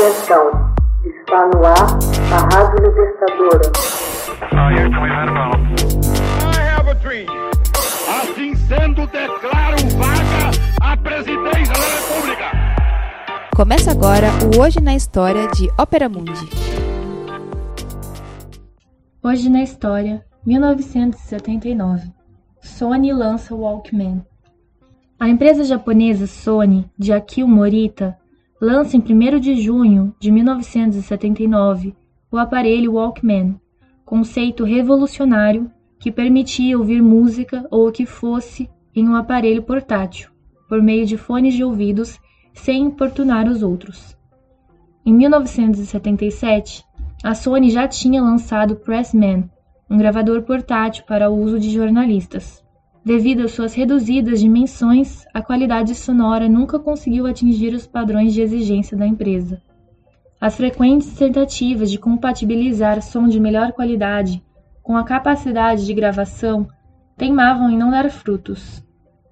Atenção, está no ar a Rádio Libertadora. Assim sendo, declaro vaga a presidência da República. Começa agora o Hoje na História de Ópera Mundi. Hoje na História, 1979. Sony lança o Walkman. A empresa japonesa Sony, de Akio Morita, lança em 1 de junho de 1979 o aparelho Walkman, conceito revolucionário que permitia ouvir música ou o que fosse em um aparelho portátil, por meio de fones de ouvidos, sem importunar os outros. Em 1977, a Sony já tinha lançado Pressman, um gravador portátil para uso de jornalistas. Devido às suas reduzidas dimensões, a qualidade sonora nunca conseguiu atingir os padrões de exigência da empresa. As frequentes tentativas de compatibilizar som de melhor qualidade com a capacidade de gravação teimavam em não dar frutos.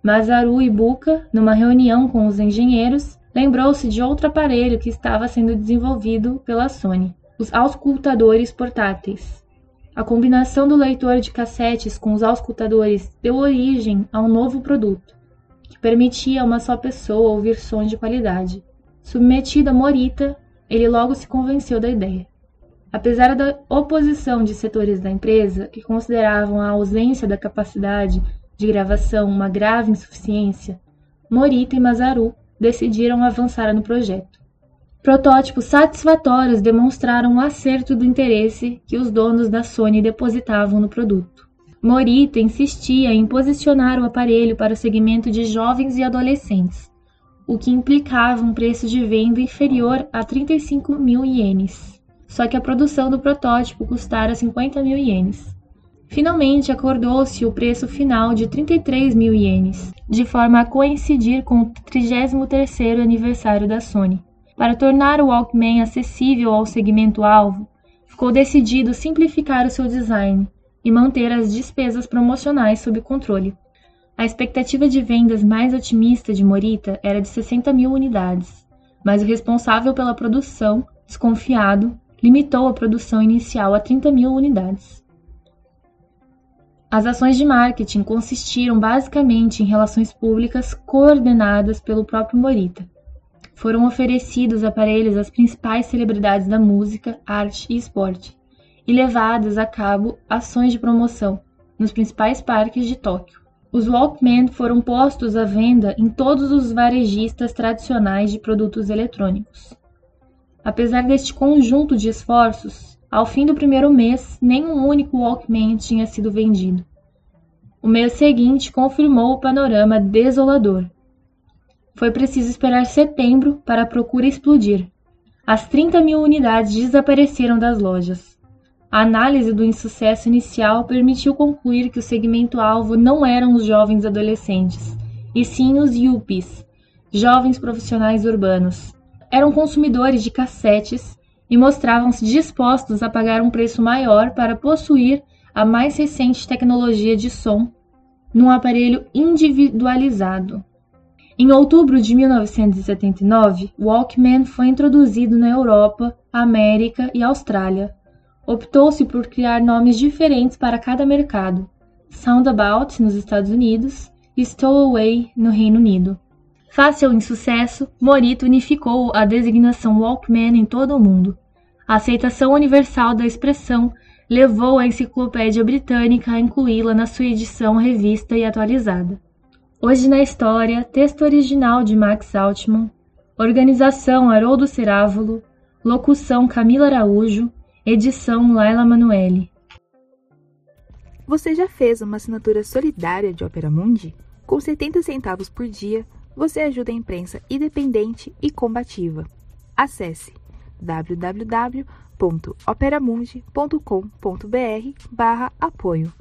Masaru Ibuka, numa reunião com os engenheiros, lembrou-se de outro aparelho que estava sendo desenvolvido pela Sony, os auscultadores portáteis. A combinação do leitor de cassetes com os auscultadores deu origem a um novo produto, que permitia a uma só pessoa ouvir sons de qualidade. Submetido a Morita, ele logo se convenceu da ideia. Apesar da oposição de setores da empresa, que consideravam a ausência da capacidade de gravação uma grave insuficiência, Morita e Masaru decidiram avançar no projeto. Protótipos satisfatórios demonstraram o acerto do interesse que os donos da Sony depositavam no produto. Morita insistia em posicionar o aparelho para o segmento de jovens e adolescentes, o que implicava um preço de venda inferior a 35 mil ienes. Só que a produção do protótipo custara 50 mil ienes. Finalmente acordou-se o preço final de 33 mil ienes, de forma a coincidir com o 33º aniversário da Sony. Para tornar o Walkman acessível ao segmento-alvo, ficou decidido simplificar o seu design e manter as despesas promocionais sob controle. A expectativa de vendas mais otimista de Morita era de 60 mil unidades, mas o responsável pela produção, desconfiado, limitou a produção inicial a 30 mil unidades. As ações de marketing consistiram basicamente em relações públicas coordenadas pelo próprio Morita foram oferecidos aparelhos às principais celebridades da música, arte e esporte, e levadas a cabo ações de promoção nos principais parques de Tóquio. Os Walkman foram postos à venda em todos os varejistas tradicionais de produtos eletrônicos. Apesar deste conjunto de esforços, ao fim do primeiro mês, nenhum único Walkman tinha sido vendido. O mês seguinte confirmou o panorama desolador. Foi preciso esperar setembro para a procura explodir. As 30 mil unidades desapareceram das lojas. A análise do insucesso inicial permitiu concluir que o segmento-alvo não eram os jovens adolescentes, e sim os yuppies, jovens profissionais urbanos. Eram consumidores de cassetes e mostravam-se dispostos a pagar um preço maior para possuir a mais recente tecnologia de som num aparelho individualizado. Em outubro de 1979, o Walkman foi introduzido na Europa, América e Austrália. Optou-se por criar nomes diferentes para cada mercado: Soundabout nos Estados Unidos e Stowaway no Reino Unido. Face ao insucesso, Morita unificou a designação Walkman em todo o mundo. A aceitação universal da expressão levou a Enciclopédia Britânica a incluí-la na sua edição revista e atualizada. Hoje na História, texto original de Max Altman, organização Haroldo Cerávulo, locução Camila Araújo, edição Laila Manuelle. Você já fez uma assinatura solidária de Opera Mundi? Com 70 centavos por dia, você ajuda a imprensa independente e combativa. Acesse www.operamundi.com.br/apoio.